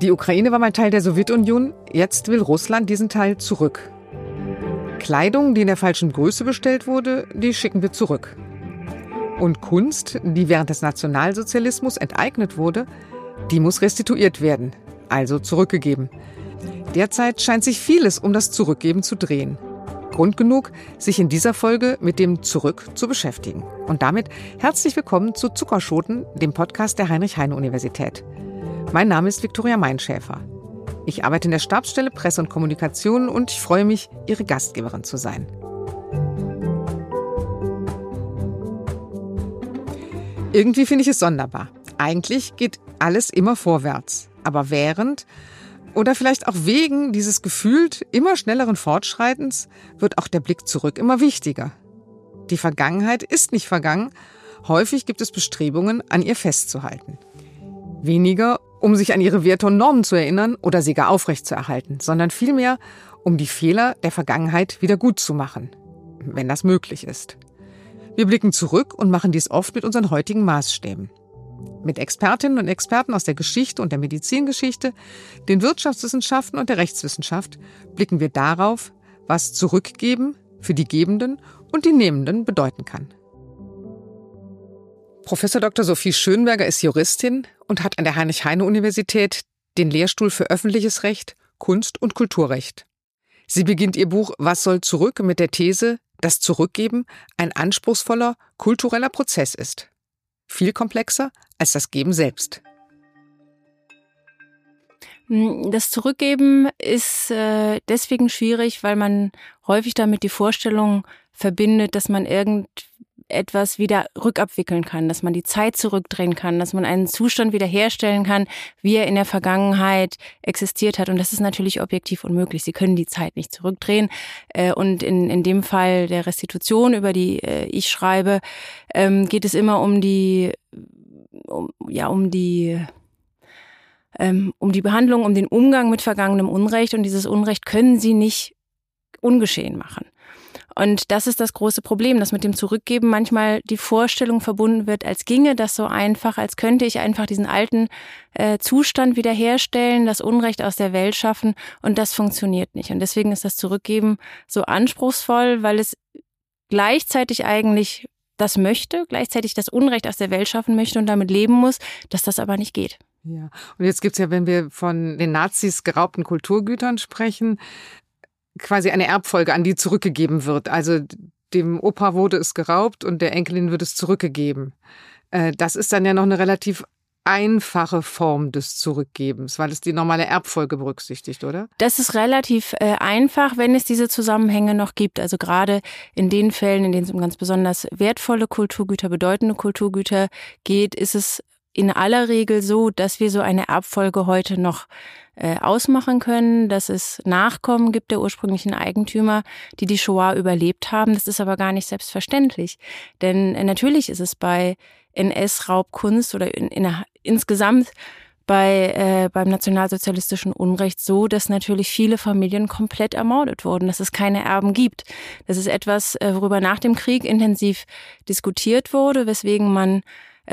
Die Ukraine war mal Teil der Sowjetunion, jetzt will Russland diesen Teil zurück. Kleidung, die in der falschen Größe bestellt wurde, die schicken wir zurück. Und Kunst, die während des Nationalsozialismus enteignet wurde, die muss restituiert werden, also zurückgegeben. Derzeit scheint sich vieles um das Zurückgeben zu drehen. Grund genug, sich in dieser Folge mit dem Zurück zu beschäftigen. Und damit herzlich willkommen zu Zuckerschoten, dem Podcast der Heinrich-Heine-Universität. Mein Name ist Viktoria Meinschäfer. Ich arbeite in der Stabsstelle Presse und Kommunikation und ich freue mich, Ihre Gastgeberin zu sein. Irgendwie finde ich es sonderbar. Eigentlich geht alles immer vorwärts. Aber während oder vielleicht auch wegen dieses gefühlt immer schnelleren Fortschreitens wird auch der Blick zurück immer wichtiger. Die Vergangenheit ist nicht vergangen. Häufig gibt es Bestrebungen, an ihr festzuhalten. Weniger, um sich an ihre Werte und Normen zu erinnern oder sie gar aufrechtzuerhalten, sondern vielmehr, um die Fehler der Vergangenheit wieder gut zu machen, wenn das möglich ist. Wir blicken zurück und machen dies oft mit unseren heutigen Maßstäben. Mit Expertinnen und Experten aus der Geschichte und der Medizingeschichte, den Wirtschaftswissenschaften und der Rechtswissenschaft blicken wir darauf, was Zurückgeben für die Gebenden und die Nehmenden bedeuten kann. Professor Dr. Sophie Schönberger ist Juristin und hat an der Heinrich-Heine-Universität den Lehrstuhl für öffentliches Recht, Kunst und Kulturrecht. Sie beginnt ihr Buch Was soll zurück mit der These, dass Zurückgeben ein anspruchsvoller kultureller Prozess ist. Viel komplexer als das Geben selbst. Hm, das Zurückgeben ist äh, deswegen schwierig, weil man häufig damit die Vorstellung verbindet, dass man irgend etwas wieder rückabwickeln kann, dass man die Zeit zurückdrehen kann, dass man einen Zustand wiederherstellen kann, wie er in der Vergangenheit existiert hat. Und das ist natürlich objektiv unmöglich. Sie können die Zeit nicht zurückdrehen. Äh, und in, in dem Fall der Restitution, über die äh, ich schreibe, ähm, geht es immer um die, um, ja, um die ähm, um die Behandlung, um den Umgang mit vergangenem Unrecht. Und dieses Unrecht können Sie nicht ungeschehen machen. Und das ist das große Problem, dass mit dem Zurückgeben manchmal die Vorstellung verbunden wird, als ginge das so einfach, als könnte ich einfach diesen alten äh, Zustand wiederherstellen, das Unrecht aus der Welt schaffen. Und das funktioniert nicht. Und deswegen ist das Zurückgeben so anspruchsvoll, weil es gleichzeitig eigentlich das möchte, gleichzeitig das Unrecht aus der Welt schaffen möchte und damit leben muss, dass das aber nicht geht. Ja, und jetzt gibt's ja, wenn wir von den Nazis geraubten Kulturgütern sprechen, quasi eine Erbfolge, an die zurückgegeben wird. Also dem Opa wurde es geraubt und der Enkelin wird es zurückgegeben. Äh, das ist dann ja noch eine relativ einfache Form des Zurückgebens, weil es die normale Erbfolge berücksichtigt, oder? Das ist relativ äh, einfach, wenn es diese Zusammenhänge noch gibt. Also gerade in den Fällen, in denen es um ganz besonders wertvolle Kulturgüter, bedeutende Kulturgüter geht, ist es in aller Regel so, dass wir so eine Erbfolge heute noch äh, ausmachen können, dass es Nachkommen gibt der ursprünglichen Eigentümer, die die Shoah überlebt haben. Das ist aber gar nicht selbstverständlich. Denn äh, natürlich ist es bei NS-Raubkunst oder in, in, insgesamt bei, äh, beim nationalsozialistischen Unrecht so, dass natürlich viele Familien komplett ermordet wurden, dass es keine Erben gibt. Das ist etwas, äh, worüber nach dem Krieg intensiv diskutiert wurde, weswegen man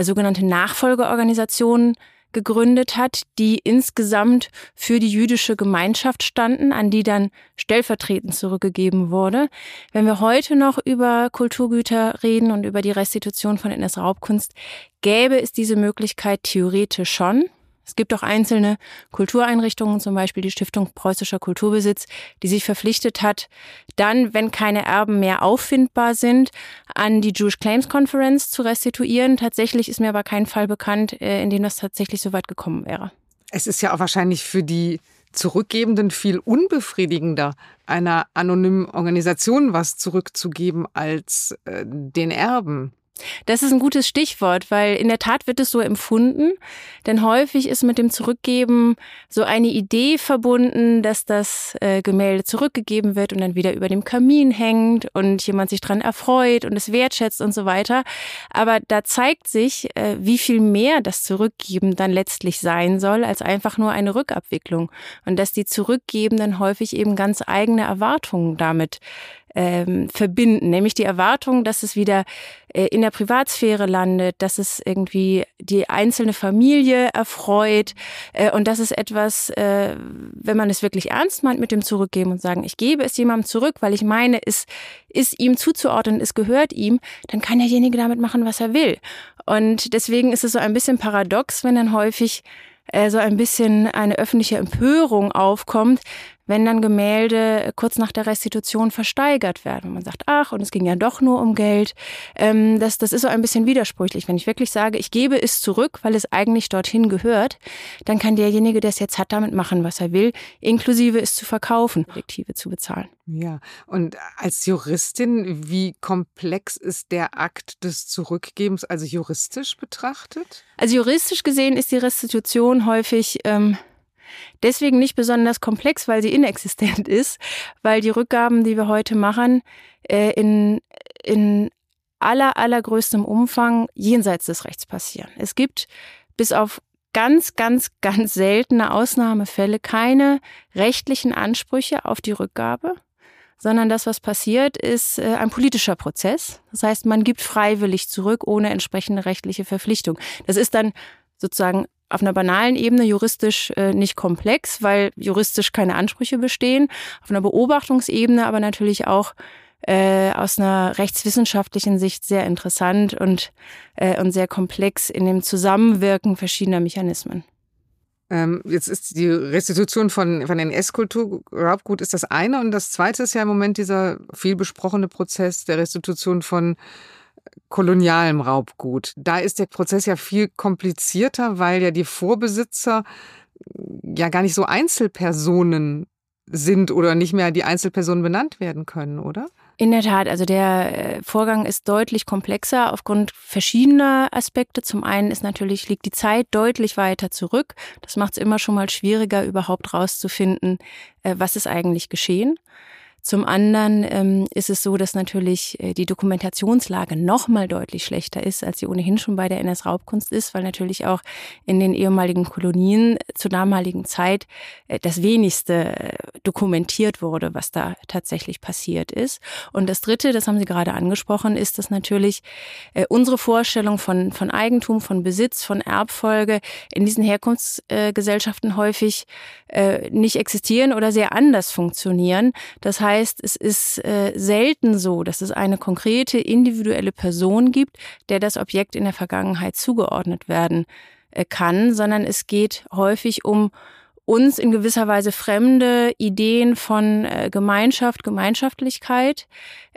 sogenannte Nachfolgeorganisationen gegründet hat, die insgesamt für die jüdische Gemeinschaft standen, an die dann stellvertretend zurückgegeben wurde. Wenn wir heute noch über Kulturgüter reden und über die Restitution von NS-Raubkunst, gäbe es diese Möglichkeit theoretisch schon. Es gibt auch einzelne Kultureinrichtungen, zum Beispiel die Stiftung Preußischer Kulturbesitz, die sich verpflichtet hat, dann, wenn keine Erben mehr auffindbar sind, an die Jewish Claims Conference zu restituieren. Tatsächlich ist mir aber kein Fall bekannt, äh, in dem das tatsächlich so weit gekommen wäre. Es ist ja auch wahrscheinlich für die Zurückgebenden viel unbefriedigender, einer anonymen Organisation was zurückzugeben als äh, den Erben. Das ist ein gutes Stichwort, weil in der Tat wird es so empfunden, denn häufig ist mit dem Zurückgeben so eine Idee verbunden, dass das äh, Gemälde zurückgegeben wird und dann wieder über dem Kamin hängt und jemand sich dran erfreut und es wertschätzt und so weiter. Aber da zeigt sich, äh, wie viel mehr das Zurückgeben dann letztlich sein soll, als einfach nur eine Rückabwicklung und dass die Zurückgebenden häufig eben ganz eigene Erwartungen damit ähm, verbinden, nämlich die Erwartung, dass es wieder äh, in der Privatsphäre landet, dass es irgendwie die einzelne Familie erfreut äh, und das ist etwas, äh, wenn man es wirklich ernst meint mit dem Zurückgeben und sagen, ich gebe es jemandem zurück, weil ich meine, es ist ihm zuzuordnen, es gehört ihm, dann kann derjenige damit machen, was er will. Und deswegen ist es so ein bisschen paradox, wenn dann häufig äh, so ein bisschen eine öffentliche Empörung aufkommt, wenn dann Gemälde kurz nach der Restitution versteigert werden. Und man sagt, ach, und es ging ja doch nur um Geld. Ähm, das, das ist so ein bisschen widersprüchlich. Wenn ich wirklich sage, ich gebe es zurück, weil es eigentlich dorthin gehört, dann kann derjenige, der es jetzt hat, damit machen, was er will, inklusive es zu verkaufen, Kollektive zu bezahlen. Ja, und als Juristin, wie komplex ist der Akt des Zurückgebens, also juristisch betrachtet? Also juristisch gesehen ist die Restitution häufig ähm, Deswegen nicht besonders komplex, weil sie inexistent ist, weil die Rückgaben, die wir heute machen, äh, in, in aller, allergrößtem Umfang jenseits des Rechts passieren. Es gibt bis auf ganz, ganz, ganz seltene Ausnahmefälle keine rechtlichen Ansprüche auf die Rückgabe, sondern das, was passiert, ist äh, ein politischer Prozess. Das heißt, man gibt freiwillig zurück ohne entsprechende rechtliche Verpflichtung. Das ist dann sozusagen auf einer banalen Ebene juristisch äh, nicht komplex, weil juristisch keine Ansprüche bestehen. Auf einer Beobachtungsebene aber natürlich auch äh, aus einer rechtswissenschaftlichen Sicht sehr interessant und, äh, und sehr komplex in dem Zusammenwirken verschiedener Mechanismen. Ähm, jetzt ist die Restitution von, von NS-Kulturraubgut ist das eine und das zweite ist ja im Moment dieser viel besprochene Prozess der Restitution von kolonialem Raubgut. Da ist der Prozess ja viel komplizierter, weil ja die Vorbesitzer ja gar nicht so Einzelpersonen sind oder nicht mehr die Einzelpersonen benannt werden können, oder? In der Tat, also der äh, Vorgang ist deutlich komplexer aufgrund verschiedener Aspekte. Zum einen ist natürlich, liegt die Zeit deutlich weiter zurück. Das macht es immer schon mal schwieriger, überhaupt rauszufinden, äh, was ist eigentlich geschehen. Zum anderen ähm, ist es so, dass natürlich äh, die Dokumentationslage noch mal deutlich schlechter ist, als sie ohnehin schon bei der NS-Raubkunst ist, weil natürlich auch in den ehemaligen Kolonien zur damaligen Zeit äh, das wenigste äh, dokumentiert wurde, was da tatsächlich passiert ist. Und das Dritte, das haben Sie gerade angesprochen, ist, dass natürlich äh, unsere Vorstellung von, von Eigentum, von Besitz, von Erbfolge in diesen Herkunftsgesellschaften häufig äh, nicht existieren oder sehr anders funktionieren. Das heißt, heißt, es ist äh, selten so, dass es eine konkrete individuelle Person gibt, der das Objekt in der Vergangenheit zugeordnet werden äh, kann, sondern es geht häufig um uns in gewisser Weise fremde Ideen von äh, Gemeinschaft, Gemeinschaftlichkeit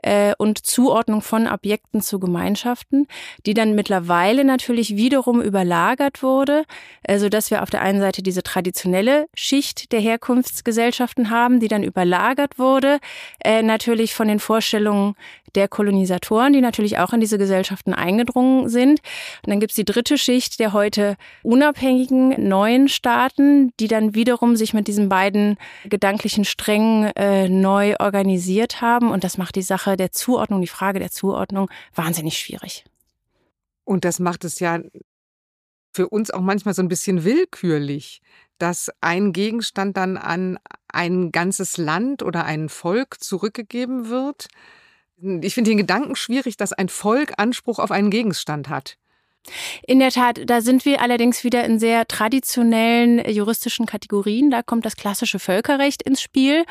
äh, und Zuordnung von Objekten zu Gemeinschaften, die dann mittlerweile natürlich wiederum überlagert wurde, also dass wir auf der einen Seite diese traditionelle Schicht der Herkunftsgesellschaften haben, die dann überlagert wurde, äh, natürlich von den Vorstellungen der Kolonisatoren, die natürlich auch in diese Gesellschaften eingedrungen sind. Und dann gibt's die dritte Schicht der heute unabhängigen neuen Staaten, die dann wiederum sich mit diesen beiden gedanklichen Strängen äh, neu organisiert haben. Und das macht die Sache der Zuordnung, die Frage der Zuordnung wahnsinnig schwierig. Und das macht es ja für uns auch manchmal so ein bisschen willkürlich, dass ein Gegenstand dann an ein ganzes Land oder ein Volk zurückgegeben wird ich finde den Gedanken schwierig, dass ein Volk Anspruch auf einen Gegenstand hat. In der Tat, da sind wir allerdings wieder in sehr traditionellen juristischen Kategorien. Da kommt das klassische Völkerrecht ins Spiel,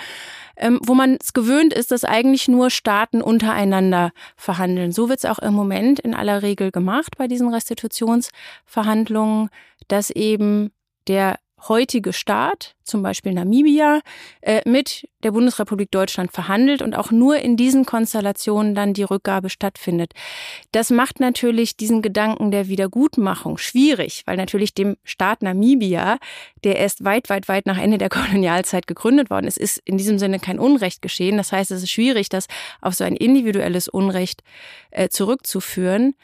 ähm, wo man es gewöhnt ist, dass eigentlich nur Staaten untereinander verhandeln. So wird es auch im Moment in aller Regel gemacht bei diesen Restitutionsverhandlungen, dass eben der heutige Staat, zum Beispiel Namibia, äh, mit der Bundesrepublik Deutschland verhandelt und auch nur in diesen Konstellationen dann die Rückgabe stattfindet. Das macht natürlich diesen Gedanken der Wiedergutmachung schwierig, weil natürlich dem Staat Namibia, der erst weit, weit, weit nach Ende der Kolonialzeit gegründet worden ist, ist in diesem Sinne kein Unrecht geschehen. Das heißt, es ist schwierig, das auf so ein individuelles Unrecht äh, zurückzuführen.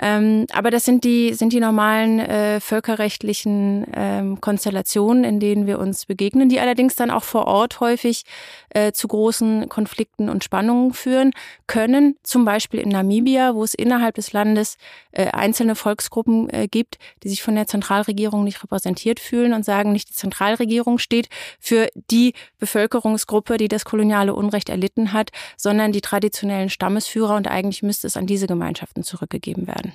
Ähm, aber das sind die, sind die normalen äh, völkerrechtlichen ähm, Konstellationen, in denen wir uns begegnen, die allerdings dann auch vor Ort häufig äh, zu großen Konflikten und Spannungen führen können. Zum Beispiel in Namibia, wo es innerhalb des Landes äh, einzelne Volksgruppen äh, gibt, die sich von der Zentralregierung nicht repräsentiert fühlen und sagen, nicht die Zentralregierung steht für die Bevölkerungsgruppe, die das koloniale Unrecht erlitten hat, sondern die traditionellen Stammesführer und eigentlich müsste es an diese Gemeinschaften zurückgegeben werden.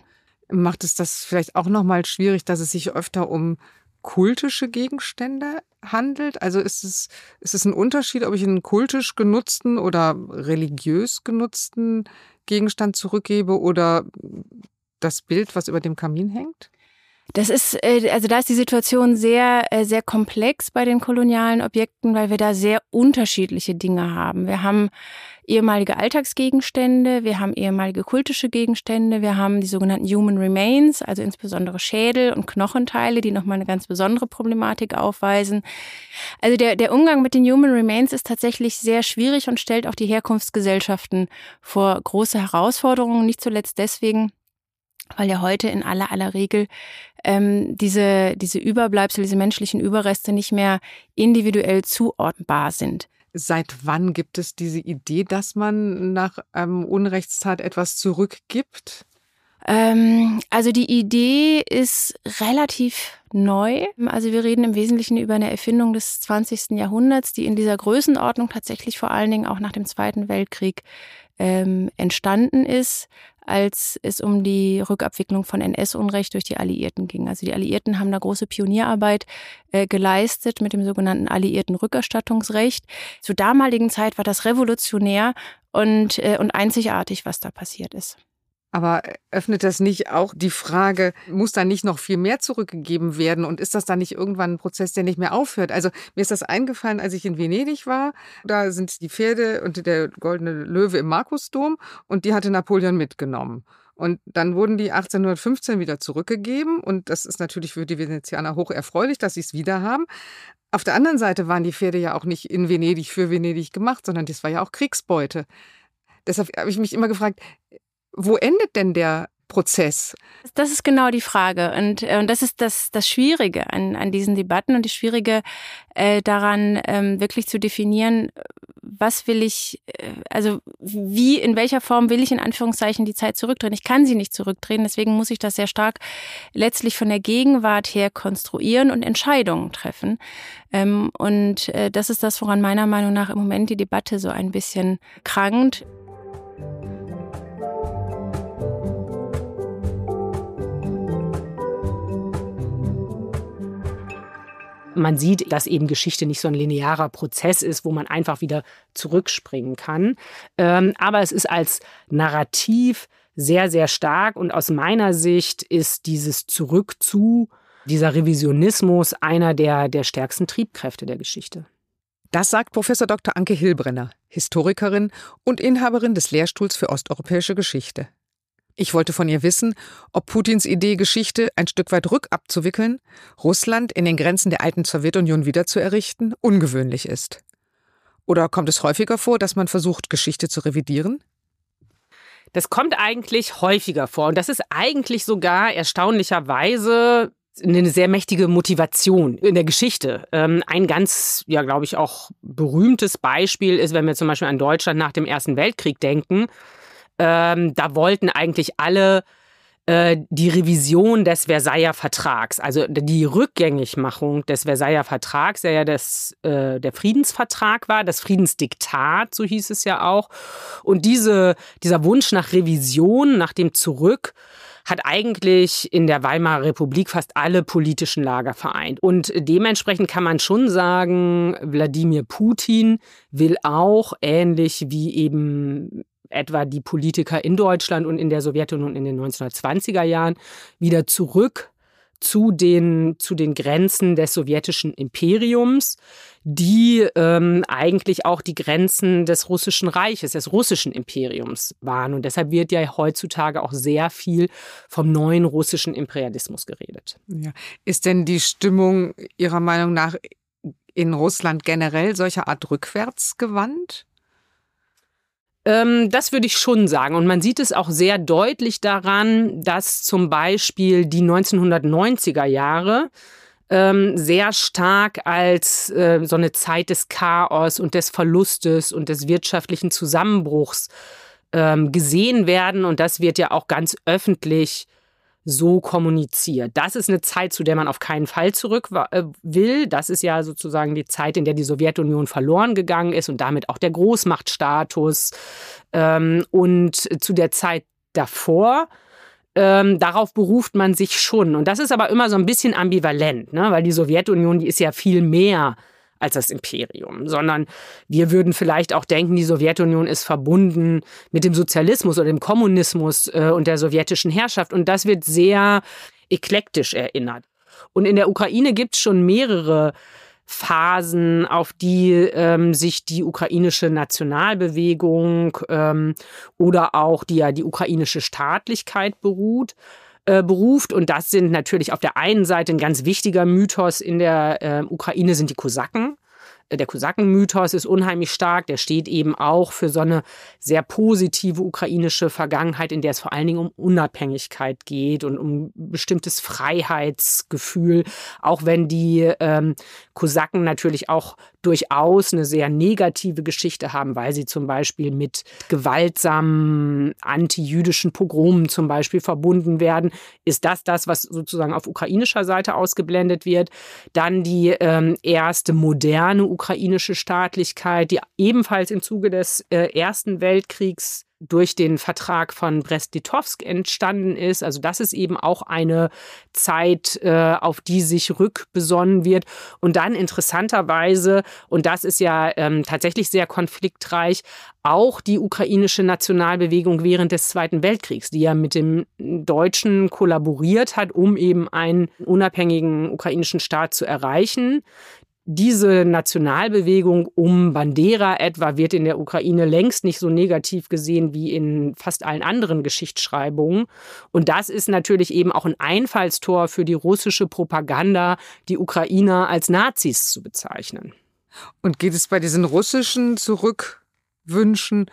Macht es das vielleicht auch nochmal schwierig, dass es sich öfter um kultische Gegenstände handelt? Also ist es, ist es ein Unterschied, ob ich einen kultisch genutzten oder religiös genutzten Gegenstand zurückgebe oder das Bild, was über dem Kamin hängt? Das ist, äh, also da ist die Situation sehr, äh, sehr komplex bei den kolonialen Objekten, weil wir da sehr unterschiedliche Dinge haben. Wir haben ehemalige Alltagsgegenstände, wir haben ehemalige kultische Gegenstände, wir haben die sogenannten Human Remains, also insbesondere Schädel und Knochenteile, die nochmal eine ganz besondere Problematik aufweisen. Also der, der Umgang mit den Human Remains ist tatsächlich sehr schwierig und stellt auch die Herkunftsgesellschaften vor große Herausforderungen, nicht zuletzt deswegen, weil ja heute in aller aller Regel ähm, diese, diese Überbleibsel, diese menschlichen Überreste nicht mehr individuell zuordnbar sind. Seit wann gibt es diese Idee, dass man nach ähm, Unrechtstat etwas zurückgibt? Ähm, also die Idee ist relativ neu. Also wir reden im Wesentlichen über eine Erfindung des 20. Jahrhunderts, die in dieser Größenordnung tatsächlich vor allen Dingen auch nach dem Zweiten Weltkrieg ähm, entstanden ist als es um die Rückabwicklung von NS-Unrecht durch die Alliierten ging. Also die Alliierten haben da große Pionierarbeit äh, geleistet mit dem sogenannten Alliierten Rückerstattungsrecht. Zur damaligen Zeit war das revolutionär und, äh, und einzigartig, was da passiert ist. Aber öffnet das nicht auch die Frage, muss da nicht noch viel mehr zurückgegeben werden? Und ist das dann nicht irgendwann ein Prozess, der nicht mehr aufhört? Also mir ist das eingefallen, als ich in Venedig war. Da sind die Pferde und der goldene Löwe im Markusdom und die hatte Napoleon mitgenommen. Und dann wurden die 1815 wieder zurückgegeben. Und das ist natürlich für die Venezianer hoch erfreulich, dass sie es wieder haben. Auf der anderen Seite waren die Pferde ja auch nicht in Venedig für Venedig gemacht, sondern das war ja auch Kriegsbeute. Deshalb habe ich mich immer gefragt, wo endet denn der Prozess? Das ist genau die Frage. Und, äh, und das ist das, das Schwierige an, an diesen Debatten und das Schwierige äh, daran, ähm, wirklich zu definieren, was will ich, äh, also wie, in welcher Form will ich in Anführungszeichen die Zeit zurückdrehen? Ich kann sie nicht zurückdrehen, deswegen muss ich das sehr stark letztlich von der Gegenwart her konstruieren und Entscheidungen treffen. Ähm, und äh, das ist das, woran meiner Meinung nach im Moment die Debatte so ein bisschen krankt. Man sieht, dass eben Geschichte nicht so ein linearer Prozess ist, wo man einfach wieder zurückspringen kann. Ähm, aber es ist als Narrativ sehr, sehr stark und aus meiner Sicht ist dieses Zurück zu, dieser Revisionismus einer der, der stärksten Triebkräfte der Geschichte. Das sagt Professor Dr. Anke Hilbrenner, Historikerin und Inhaberin des Lehrstuhls für osteuropäische Geschichte. Ich wollte von ihr wissen, ob Putins Idee, Geschichte ein Stück weit rückabzuwickeln, Russland in den Grenzen der alten Sowjetunion wiederzuerrichten, ungewöhnlich ist. Oder kommt es häufiger vor, dass man versucht, Geschichte zu revidieren? Das kommt eigentlich häufiger vor. Und das ist eigentlich sogar erstaunlicherweise eine sehr mächtige Motivation in der Geschichte. Ähm, ein ganz, ja, glaube ich, auch berühmtes Beispiel ist, wenn wir zum Beispiel an Deutschland nach dem Ersten Weltkrieg denken. Ähm, da wollten eigentlich alle äh, die Revision des Versailler Vertrags, also die Rückgängigmachung des Versailler Vertrags, der ja das, äh, der Friedensvertrag war, das Friedensdiktat, so hieß es ja auch. Und diese, dieser Wunsch nach Revision, nach dem Zurück, hat eigentlich in der Weimarer Republik fast alle politischen Lager vereint. Und dementsprechend kann man schon sagen, Wladimir Putin will auch ähnlich wie eben etwa die Politiker in Deutschland und in der Sowjetunion in den 1920er Jahren wieder zurück zu den, zu den Grenzen des sowjetischen Imperiums, die ähm, eigentlich auch die Grenzen des russischen Reiches, des russischen Imperiums waren. Und deshalb wird ja heutzutage auch sehr viel vom neuen russischen Imperialismus geredet. Ja. Ist denn die Stimmung Ihrer Meinung nach in Russland generell solcher Art rückwärts gewandt? Ähm, das würde ich schon sagen. Und man sieht es auch sehr deutlich daran, dass zum Beispiel die 1990er Jahre ähm, sehr stark als äh, so eine Zeit des Chaos und des Verlustes und des wirtschaftlichen Zusammenbruchs ähm, gesehen werden. Und das wird ja auch ganz öffentlich so kommuniziert. Das ist eine Zeit, zu der man auf keinen Fall zurück äh, will. Das ist ja sozusagen die Zeit, in der die Sowjetunion verloren gegangen ist und damit auch der Großmachtstatus. Ähm, und zu der Zeit davor ähm, darauf beruft man sich schon. Und das ist aber immer so ein bisschen ambivalent, ne? weil die Sowjetunion, die ist ja viel mehr als das Imperium, sondern wir würden vielleicht auch denken, die Sowjetunion ist verbunden mit dem Sozialismus oder dem Kommunismus äh, und der sowjetischen Herrschaft. Und das wird sehr eklektisch erinnert. Und in der Ukraine gibt es schon mehrere Phasen, auf die ähm, sich die ukrainische Nationalbewegung ähm, oder auch die ja die ukrainische Staatlichkeit beruht äh, beruft. Und das sind natürlich auf der einen Seite ein ganz wichtiger Mythos in der äh, Ukraine sind die Kosaken. Der Kosakenmythos ist unheimlich stark. Der steht eben auch für so eine sehr positive ukrainische Vergangenheit, in der es vor allen Dingen um Unabhängigkeit geht und um bestimmtes Freiheitsgefühl. Auch wenn die ähm, Kosaken natürlich auch durchaus eine sehr negative Geschichte haben, weil sie zum Beispiel mit gewaltsamen antijüdischen Pogromen zum Beispiel verbunden werden. Ist das das, was sozusagen auf ukrainischer Seite ausgeblendet wird? Dann die ähm, erste moderne ukrainische Staatlichkeit, die ebenfalls im Zuge des äh, Ersten Weltkriegs durch den Vertrag von Brest-Litovsk entstanden ist. Also das ist eben auch eine Zeit, äh, auf die sich rückbesonnen wird. Und dann interessanterweise, und das ist ja ähm, tatsächlich sehr konfliktreich, auch die ukrainische Nationalbewegung während des Zweiten Weltkriegs, die ja mit dem Deutschen kollaboriert hat, um eben einen unabhängigen ukrainischen Staat zu erreichen. Diese Nationalbewegung um Bandera etwa wird in der Ukraine längst nicht so negativ gesehen wie in fast allen anderen Geschichtsschreibungen. Und das ist natürlich eben auch ein Einfallstor für die russische Propaganda, die Ukrainer als Nazis zu bezeichnen. Und geht es bei diesen russischen Zurückwünschen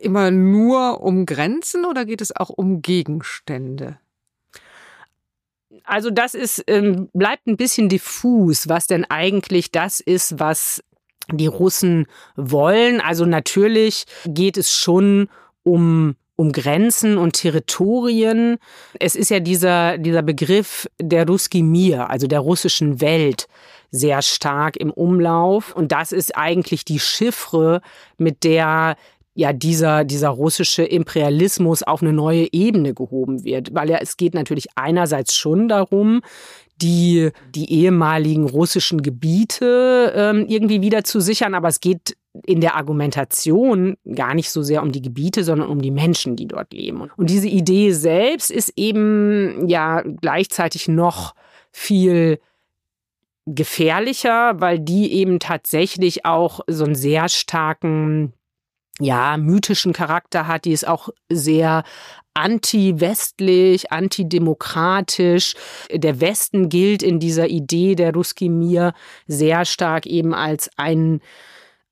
immer nur um Grenzen oder geht es auch um Gegenstände? Also das ist, ähm, bleibt ein bisschen diffus, was denn eigentlich das ist, was die Russen wollen. Also natürlich geht es schon um um Grenzen und Territorien. Es ist ja dieser, dieser Begriff der Ruski Mir, also der russischen Welt, sehr stark im Umlauf. Und das ist eigentlich die Chiffre, mit der ja dieser, dieser russische Imperialismus auf eine neue Ebene gehoben wird. Weil ja, es geht natürlich einerseits schon darum, die, die ehemaligen russischen Gebiete ähm, irgendwie wieder zu sichern, aber es geht in der Argumentation gar nicht so sehr um die Gebiete, sondern um die Menschen, die dort leben. Und diese Idee selbst ist eben ja gleichzeitig noch viel gefährlicher, weil die eben tatsächlich auch so einen sehr starken ja, mythischen Charakter hat, die ist auch sehr anti-westlich, antidemokratisch. Der Westen gilt in dieser Idee der Ruski Mir sehr stark eben als ein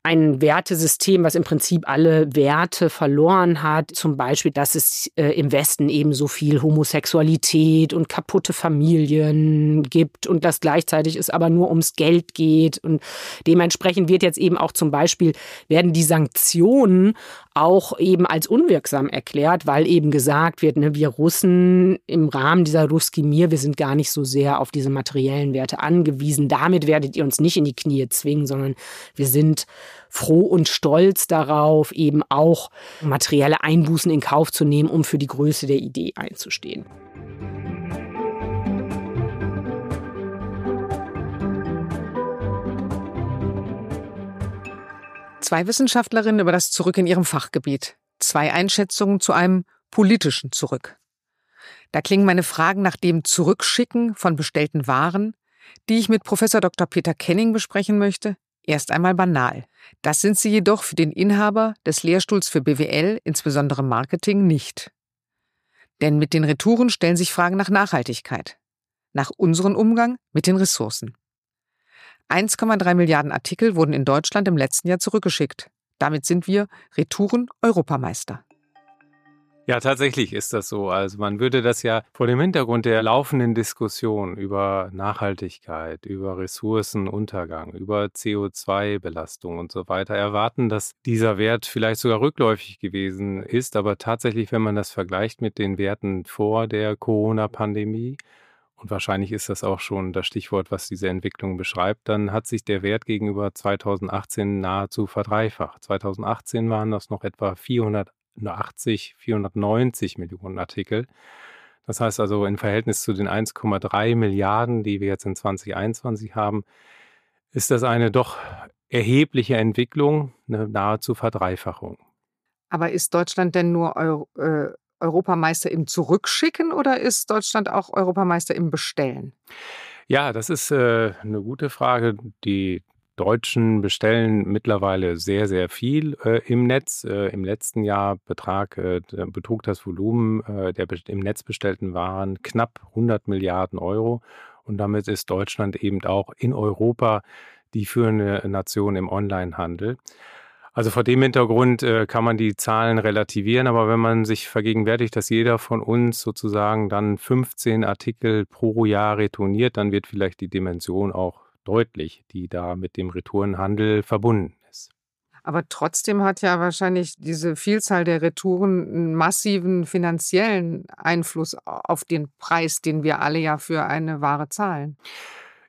ein Wertesystem, was im Prinzip alle Werte verloren hat. Zum Beispiel, dass es äh, im Westen eben so viel Homosexualität und kaputte Familien gibt und dass gleichzeitig es aber nur ums Geld geht. Und dementsprechend wird jetzt eben auch zum Beispiel, werden die Sanktionen auch eben als unwirksam erklärt, weil eben gesagt wird, ne, wir Russen im Rahmen dieser Ruski Mir, wir sind gar nicht so sehr auf diese materiellen Werte angewiesen. Damit werdet ihr uns nicht in die Knie zwingen, sondern wir sind froh und stolz darauf, eben auch materielle Einbußen in Kauf zu nehmen, um für die Größe der Idee einzustehen. Zwei Wissenschaftlerinnen über das Zurück in ihrem Fachgebiet. Zwei Einschätzungen zu einem politischen Zurück. Da klingen meine Fragen nach dem Zurückschicken von bestellten Waren, die ich mit Professor Dr. Peter Kenning besprechen möchte, erst einmal banal. Das sind sie jedoch für den Inhaber des Lehrstuhls für BWL, insbesondere Marketing, nicht. Denn mit den Retouren stellen sich Fragen nach Nachhaltigkeit, nach unserem Umgang mit den Ressourcen. 1,3 Milliarden Artikel wurden in Deutschland im letzten Jahr zurückgeschickt. Damit sind wir Retouren-Europameister. Ja, tatsächlich ist das so. Also man würde das ja vor dem Hintergrund der laufenden Diskussion über Nachhaltigkeit, über Ressourcenuntergang, über CO2-Belastung und so weiter erwarten, dass dieser Wert vielleicht sogar rückläufig gewesen ist. Aber tatsächlich, wenn man das vergleicht mit den Werten vor der Corona-Pandemie, und wahrscheinlich ist das auch schon das Stichwort, was diese Entwicklung beschreibt, dann hat sich der Wert gegenüber 2018 nahezu verdreifacht. 2018 waren das noch etwa 480, 490 Millionen Artikel. Das heißt also im Verhältnis zu den 1,3 Milliarden, die wir jetzt in 2021 haben, ist das eine doch erhebliche Entwicklung, eine nahezu Verdreifachung. Aber ist Deutschland denn nur Euro, äh, Europameister im Zurückschicken oder ist Deutschland auch Europameister im Bestellen? Ja, das ist äh, eine gute Frage. Die Deutschen bestellen mittlerweile sehr, sehr viel äh, im Netz. Äh, Im letzten Jahr betrag, äh, betrug das Volumen äh, der im Netz bestellten Waren knapp 100 Milliarden Euro. Und damit ist Deutschland eben auch in Europa die führende Nation im Onlinehandel. Also vor dem Hintergrund äh, kann man die Zahlen relativieren, aber wenn man sich vergegenwärtigt, dass jeder von uns sozusagen dann 15 Artikel pro Jahr retourniert, dann wird vielleicht die Dimension auch deutlich, die da mit dem Retourenhandel verbunden ist. Aber trotzdem hat ja wahrscheinlich diese Vielzahl der Retouren einen massiven finanziellen Einfluss auf den Preis, den wir alle ja für eine Ware zahlen.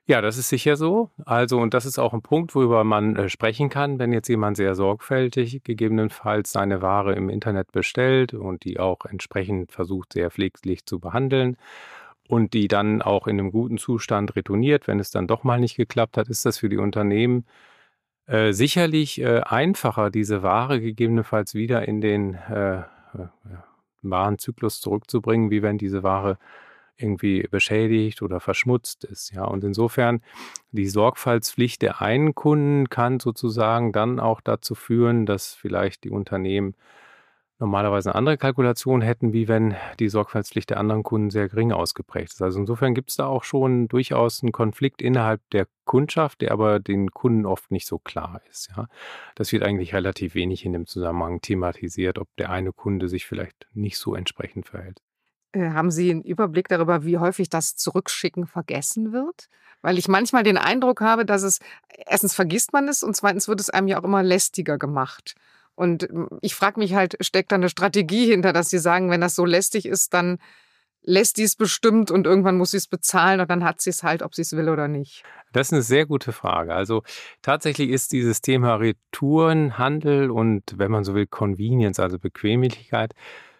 Ja, das ist sicher so. Also, und das ist auch ein Punkt, worüber man äh, sprechen kann, wenn jetzt jemand sehr sorgfältig gegebenenfalls seine Ware im Internet bestellt und die auch entsprechend versucht, sehr pfleglich zu behandeln und die dann auch in einem guten Zustand retourniert, wenn es dann doch mal nicht geklappt hat, ist das für die Unternehmen äh, sicherlich äh, einfacher, diese Ware gegebenenfalls wieder in den äh, äh Warenzyklus zurückzubringen, wie wenn diese Ware irgendwie beschädigt oder verschmutzt ist. Ja, und insofern die Sorgfaltspflicht der einen Kunden kann sozusagen dann auch dazu führen, dass vielleicht die Unternehmen normalerweise eine andere Kalkulation hätten, wie wenn die Sorgfaltspflicht der anderen Kunden sehr gering ausgeprägt ist. Also insofern gibt es da auch schon durchaus einen Konflikt innerhalb der Kundschaft, der aber den Kunden oft nicht so klar ist. Ja. Das wird eigentlich relativ wenig in dem Zusammenhang thematisiert, ob der eine Kunde sich vielleicht nicht so entsprechend verhält. Äh, haben Sie einen Überblick darüber, wie häufig das Zurückschicken vergessen wird? Weil ich manchmal den Eindruck habe, dass es erstens vergisst man es und zweitens wird es einem ja auch immer lästiger gemacht. Und hm, ich frage mich halt, steckt da eine Strategie hinter, dass Sie sagen, wenn das so lästig ist, dann lässt sie es bestimmt und irgendwann muss sie es bezahlen und dann hat sie es halt, ob sie es will oder nicht? Das ist eine sehr gute Frage. Also tatsächlich ist dieses Thema Retourenhandel und wenn man so will, Convenience, also Bequemlichkeit,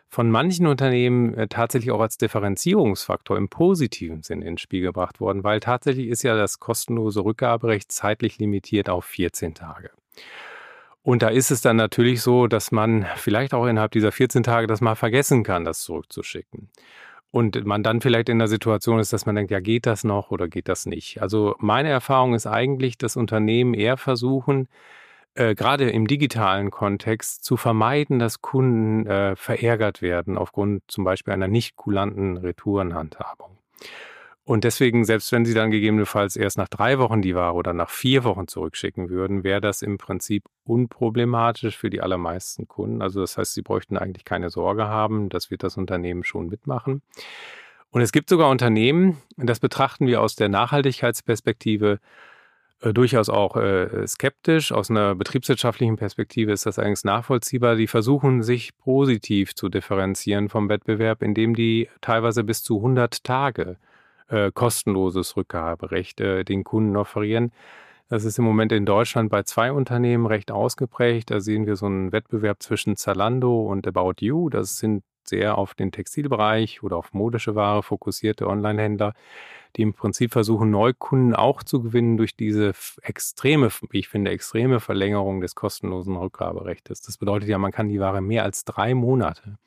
von manchen Unternehmen äh, tatsächlich auch als Differenzierungsfaktor im positiven Sinn ins Spiel gebracht worden, weil tatsächlich ist ja das kostenlose Rückgaberecht zeitlich limitiert auf 14 Tage. Und da ist es dann natürlich so, dass man vielleicht auch innerhalb dieser 14 Tage das mal vergessen kann, das zurückzuschicken. Und man dann vielleicht in der Situation ist, dass man denkt, ja, geht das noch oder geht das nicht? Also meine Erfahrung ist eigentlich, dass Unternehmen eher versuchen, äh, gerade im digitalen Kontext zu vermeiden, dass Kunden äh, verärgert werden aufgrund zum Beispiel einer nicht kulanten Retourenhandhabung. Und deswegen, selbst wenn Sie dann gegebenenfalls erst nach drei Wochen die Ware oder nach vier Wochen zurückschicken würden, wäre das im Prinzip unproblematisch für die allermeisten Kunden. Also das heißt, Sie bräuchten eigentlich keine Sorge haben, das wird das Unternehmen schon mitmachen. Und es gibt sogar Unternehmen, das betrachten wir aus der Nachhaltigkeitsperspektive, äh, durchaus auch äh, skeptisch. Aus einer betriebswirtschaftlichen Perspektive ist das eigentlich nachvollziehbar. Die versuchen sich positiv zu differenzieren vom Wettbewerb, indem die teilweise bis zu 100 Tage äh, kostenloses Rückgaberecht äh, den Kunden offerieren. Das ist im Moment in Deutschland bei zwei Unternehmen recht ausgeprägt. Da sehen wir so einen Wettbewerb zwischen Zalando und About You. Das sind sehr auf den Textilbereich oder auf modische Ware fokussierte Onlinehändler, die im Prinzip versuchen, Neukunden auch zu gewinnen durch diese extreme, wie ich finde, extreme Verlängerung des kostenlosen Rückgaberechts. Das bedeutet ja, man kann die Ware mehr als drei Monate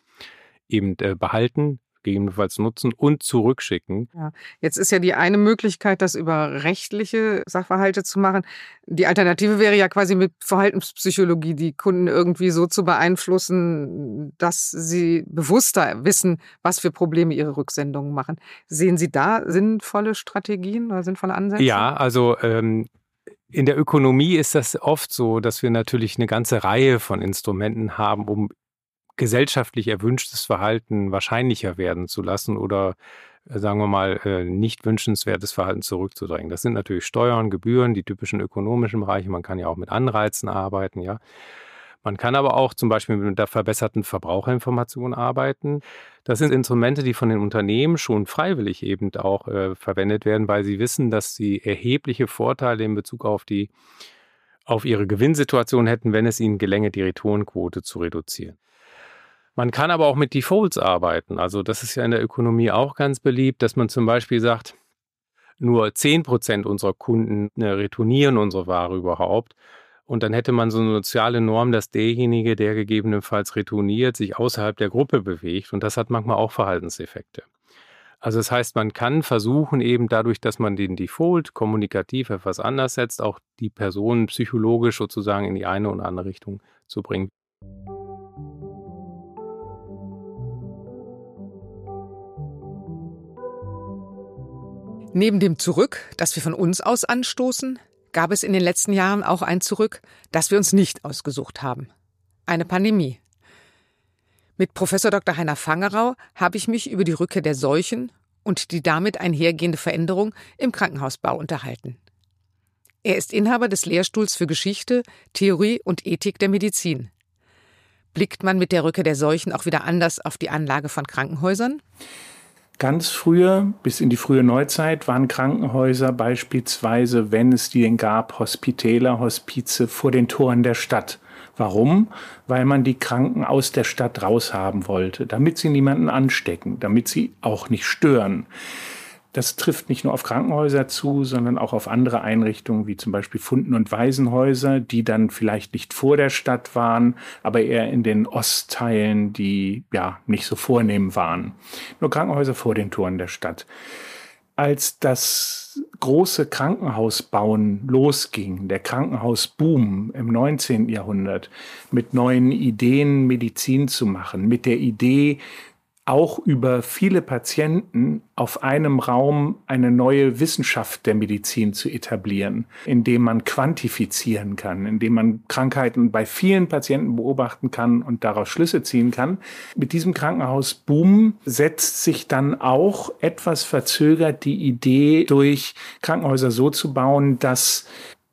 eben äh, behalten, gegebenenfalls nutzen und zurückschicken. Ja. Jetzt ist ja die eine Möglichkeit, das über rechtliche Sachverhalte zu machen. Die Alternative wäre ja quasi mit Verhaltenspsychologie die Kunden irgendwie so zu beeinflussen, dass sie bewusster wissen, was für Probleme ihre Rücksendungen machen. Sehen Sie da sinnvolle Strategien oder sinnvolle Ansätze? Ja, also ähm, in der Ökonomie ist das oft so, dass wir natürlich eine ganze Reihe von Instrumenten haben, um gesellschaftlich erwünschtes Verhalten wahrscheinlicher werden zu lassen oder äh, sagen wir mal, äh, nicht wünschenswertes Verhalten zurückzudrängen. Das sind natürlich Steuern, Gebühren, die typischen ökonomischen Bereiche. Man kann ja auch mit Anreizen arbeiten, ja. Man kann aber auch zum Beispiel mit der verbesserten Verbraucherinformation arbeiten. Das sind Instrumente, die von den Unternehmen schon freiwillig eben auch äh, verwendet werden, weil sie wissen, dass sie erhebliche Vorteile in Bezug auf die auf ihre Gewinnsituation hätten, wenn es ihnen gelänge, die Retourenquote zu reduzieren. Man kann aber auch mit Defaults arbeiten. Also das ist ja in der Ökonomie auch ganz beliebt, dass man zum Beispiel sagt, nur 10 Prozent unserer Kunden äh, retournieren unsere Ware überhaupt. Und dann hätte man so eine soziale Norm, dass derjenige, der gegebenenfalls retourniert, sich außerhalb der Gruppe bewegt. Und das hat manchmal auch Verhaltenseffekte. Also das heißt, man kann versuchen, eben dadurch, dass man den Default kommunikativ etwas anders setzt, auch die Person psychologisch sozusagen in die eine oder andere Richtung zu bringen. Neben dem Zurück, das wir von uns aus anstoßen, gab es in den letzten Jahren auch ein Zurück, das wir uns nicht ausgesucht haben. Eine Pandemie. Mit Professor Dr. Heiner Fangerau habe ich mich über die Rückkehr der Seuchen und die damit einhergehende Veränderung im Krankenhausbau unterhalten. Er ist Inhaber des Lehrstuhls für Geschichte, Theorie und Ethik der Medizin. Blickt man mit der Rückkehr der Seuchen auch wieder anders auf die Anlage von Krankenhäusern? Ganz früher, bis in die frühe Neuzeit, waren Krankenhäuser beispielsweise, wenn es die denn gab, Hospitäler, Hospize vor den Toren der Stadt. Warum? Weil man die Kranken aus der Stadt raushaben wollte, damit sie niemanden anstecken, damit sie auch nicht stören. Das trifft nicht nur auf Krankenhäuser zu, sondern auch auf andere Einrichtungen wie zum Beispiel Funden- und Waisenhäuser, die dann vielleicht nicht vor der Stadt waren, aber eher in den Ostteilen, die ja nicht so vornehm waren. Nur Krankenhäuser vor den Toren der Stadt. Als das große Krankenhausbauen losging, der Krankenhausboom im 19. Jahrhundert, mit neuen Ideen Medizin zu machen, mit der Idee, auch über viele Patienten auf einem Raum eine neue Wissenschaft der Medizin zu etablieren, indem man quantifizieren kann, indem man Krankheiten bei vielen Patienten beobachten kann und daraus Schlüsse ziehen kann. Mit diesem Krankenhausboom setzt sich dann auch etwas verzögert die Idee durch Krankenhäuser so zu bauen, dass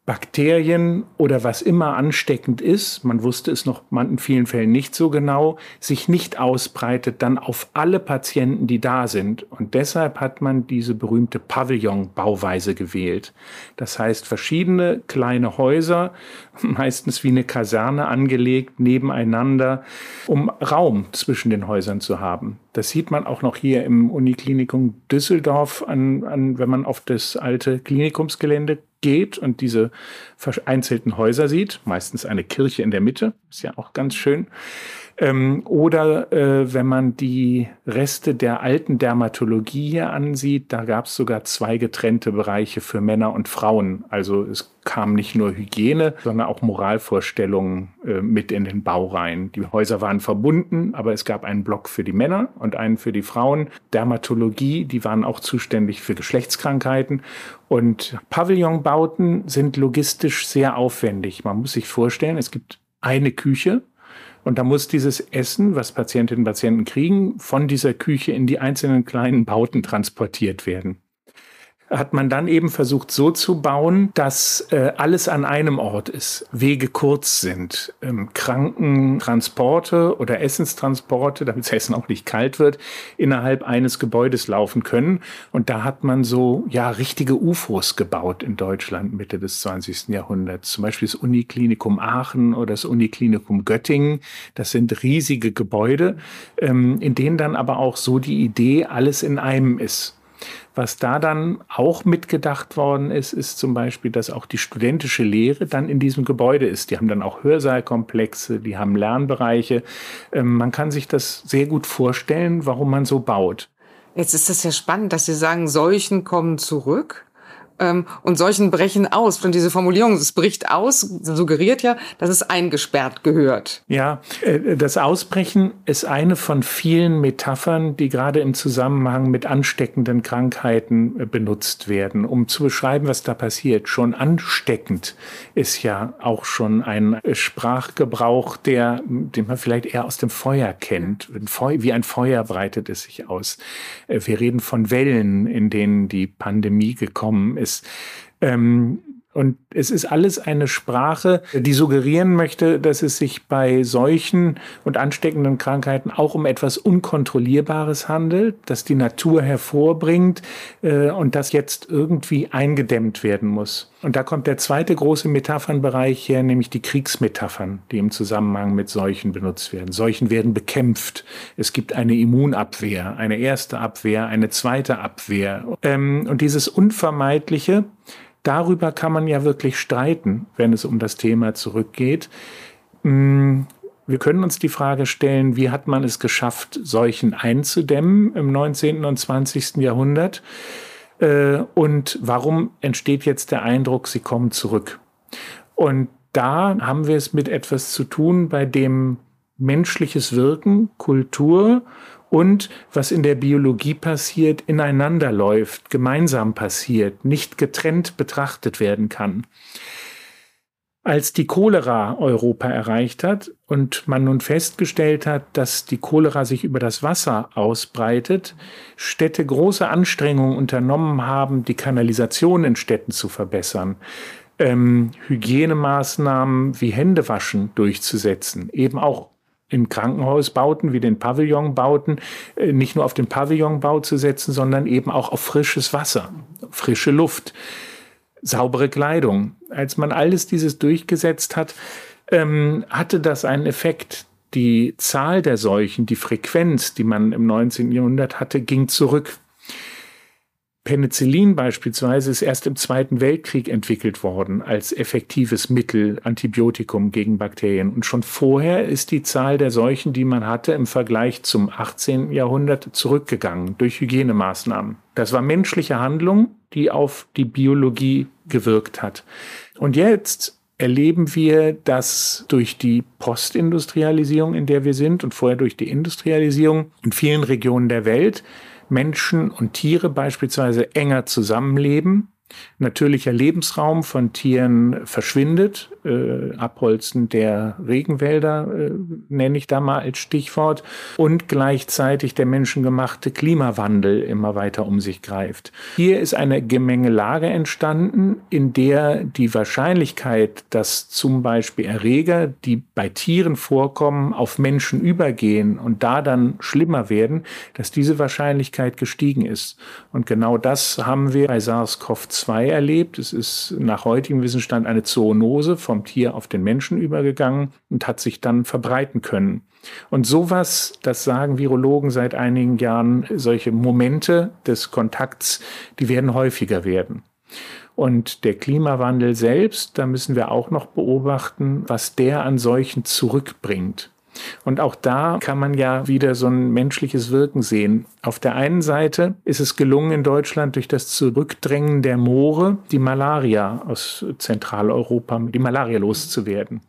Bakterien oder was immer ansteckend ist, man wusste es noch in vielen Fällen nicht so genau, sich nicht ausbreitet dann auf alle Patienten, die da sind. Und deshalb hat man diese berühmte Pavillon-Bauweise gewählt. Das heißt, verschiedene kleine Häuser, meistens wie eine Kaserne angelegt, nebeneinander, um Raum zwischen den Häusern zu haben. Das sieht man auch noch hier im Uniklinikum Düsseldorf an, an wenn man auf das alte Klinikumsgelände geht und diese vereinzelten Häuser sieht, meistens eine Kirche in der Mitte, ist ja auch ganz schön. Ähm, oder äh, wenn man die Reste der alten Dermatologie hier ansieht, da gab es sogar zwei getrennte Bereiche für Männer und Frauen. Also es kam nicht nur Hygiene, sondern auch Moralvorstellungen äh, mit in den Bau rein. Die Häuser waren verbunden, aber es gab einen Block für die Männer und einen für die Frauen. Dermatologie, die waren auch zuständig für Geschlechtskrankheiten. Und Pavillonbauten sind logistisch sehr aufwendig. Man muss sich vorstellen, es gibt eine Küche, und da muss dieses Essen, was Patientinnen und Patienten kriegen, von dieser Küche in die einzelnen kleinen Bauten transportiert werden hat man dann eben versucht so zu bauen, dass äh, alles an einem Ort ist, Wege kurz sind, ähm, Krankentransporte oder Essenstransporte, damit das Essen auch nicht kalt wird, innerhalb eines Gebäudes laufen können. Und da hat man so ja richtige UFOs gebaut in Deutschland Mitte des 20. Jahrhunderts. Zum Beispiel das Uniklinikum Aachen oder das Uniklinikum Göttingen. Das sind riesige Gebäude, ähm, in denen dann aber auch so die Idee alles in einem ist. Was da dann auch mitgedacht worden ist, ist zum Beispiel, dass auch die studentische Lehre dann in diesem Gebäude ist. Die haben dann auch Hörsaalkomplexe, die haben Lernbereiche. Ähm, man kann sich das sehr gut vorstellen, warum man so baut. Jetzt ist das ja spannend, dass Sie sagen, Seuchen kommen zurück. Ähm, und solchen brechen aus. Und diese Formulierung, es bricht aus, suggeriert ja, dass es eingesperrt gehört. Ja, äh, das Ausbrechen ist eine von vielen Metaphern, die gerade im Zusammenhang mit ansteckenden Krankheiten äh, benutzt werden, um zu beschreiben, was da passiert. Schon ansteckend ist ja auch schon ein Sprachgebrauch, der, den man vielleicht eher aus dem Feuer kennt. Wie ein Feuer breitet es sich aus. Äh, wir reden von Wellen, in denen die Pandemie gekommen ist. Ähm, und es ist alles eine Sprache, die suggerieren möchte, dass es sich bei solchen und ansteckenden Krankheiten auch um etwas Unkontrollierbares handelt, das die Natur hervorbringt äh, und das jetzt irgendwie eingedämmt werden muss. Und da kommt der zweite große Metaphernbereich her, nämlich die Kriegsmetaphern, die im Zusammenhang mit Seuchen benutzt werden. Seuchen werden bekämpft. Es gibt eine Immunabwehr, eine erste Abwehr, eine zweite Abwehr. Ähm, und dieses Unvermeidliche, darüber kann man ja wirklich streiten, wenn es um das Thema zurückgeht. Mm, wir können uns die Frage stellen, wie hat man es geschafft, Seuchen einzudämmen im 19. und 20. Jahrhundert? Äh, und warum entsteht jetzt der Eindruck, sie kommen zurück? Und da haben wir es mit etwas zu tun, bei dem menschliches Wirken, Kultur und was in der Biologie passiert, ineinander läuft, gemeinsam passiert, nicht getrennt betrachtet werden kann. Als die Cholera Europa erreicht hat und man nun festgestellt hat, dass die Cholera sich über das Wasser ausbreitet, Städte große Anstrengungen unternommen haben, die Kanalisation in Städten zu verbessern, ähm, Hygienemaßnahmen wie Händewaschen durchzusetzen, eben auch in Krankenhausbauten wie den Pavillonbauten äh, nicht nur auf den Pavillonbau zu setzen, sondern eben auch auf frisches Wasser, frische Luft, saubere Kleidung. Als man alles dieses durchgesetzt hat, ähm, hatte das einen Effekt. Die Zahl der Seuchen, die Frequenz, die man im 19. Jahrhundert hatte, ging zurück. Penicillin beispielsweise ist erst im Zweiten Weltkrieg entwickelt worden als effektives Mittel, Antibiotikum gegen Bakterien. Und schon vorher ist die Zahl der Seuchen, die man hatte, im Vergleich zum 18. Jahrhundert zurückgegangen durch Hygienemaßnahmen. Das war menschliche Handlung, die auf die Biologie gewirkt hat. Und jetzt erleben wir, dass durch die Postindustrialisierung, in der wir sind, und vorher durch die Industrialisierung in vielen Regionen der Welt, Menschen und Tiere beispielsweise enger zusammenleben natürlicher Lebensraum von Tieren verschwindet. Äh, Abholzen der Regenwälder äh, nenne ich da mal als Stichwort. Und gleichzeitig der menschengemachte Klimawandel immer weiter um sich greift. Hier ist eine Gemengelage entstanden, in der die Wahrscheinlichkeit, dass zum Beispiel Erreger, die bei Tieren vorkommen, auf Menschen übergehen und da dann schlimmer werden, dass diese Wahrscheinlichkeit gestiegen ist. Und genau das haben wir bei SARS-CoV-2 2 erlebt. Es ist nach heutigem Wissensstand eine Zoonose vom Tier auf den Menschen übergegangen und hat sich dann verbreiten können. Und sowas, das sagen Virologen seit einigen Jahren, solche Momente des Kontakts, die werden häufiger werden. Und der Klimawandel selbst, da müssen wir auch noch beobachten, was der an solchen zurückbringt. Und auch da kann man ja wieder so ein menschliches Wirken sehen. Auf der einen Seite ist es gelungen in Deutschland durch das Zurückdrängen der Moore die Malaria aus Zentraleuropa, die Malaria loszuwerden.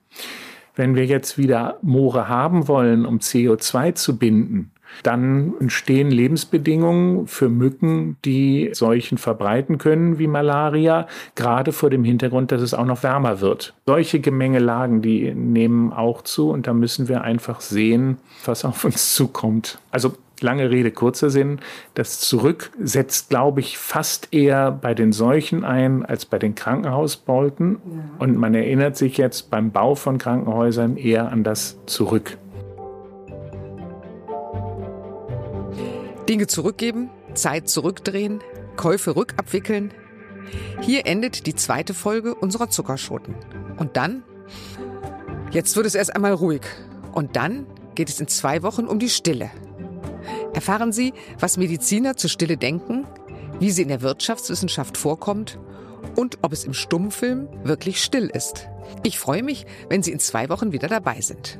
Wenn wir jetzt wieder Moore haben wollen, um CO2 zu binden, dann entstehen Lebensbedingungen für Mücken, die Seuchen verbreiten können wie Malaria, gerade vor dem Hintergrund, dass es auch noch wärmer wird. Solche Gemengelagen, die nehmen auch zu und da müssen wir einfach sehen, was auf uns zukommt. Also lange Rede, kurzer Sinn. Das Zurück setzt, glaube ich, fast eher bei den Seuchen ein als bei den Krankenhausbauten. Ja. Und man erinnert sich jetzt beim Bau von Krankenhäusern eher an das Zurück. Dinge zurückgeben, Zeit zurückdrehen, Käufe rückabwickeln. Hier endet die zweite Folge unserer Zuckerschoten. Und dann? Jetzt wird es erst einmal ruhig. Und dann geht es in zwei Wochen um die Stille. Erfahren Sie, was Mediziner zur Stille denken, wie sie in der Wirtschaftswissenschaft vorkommt und ob es im Stummfilm wirklich still ist. Ich freue mich, wenn Sie in zwei Wochen wieder dabei sind.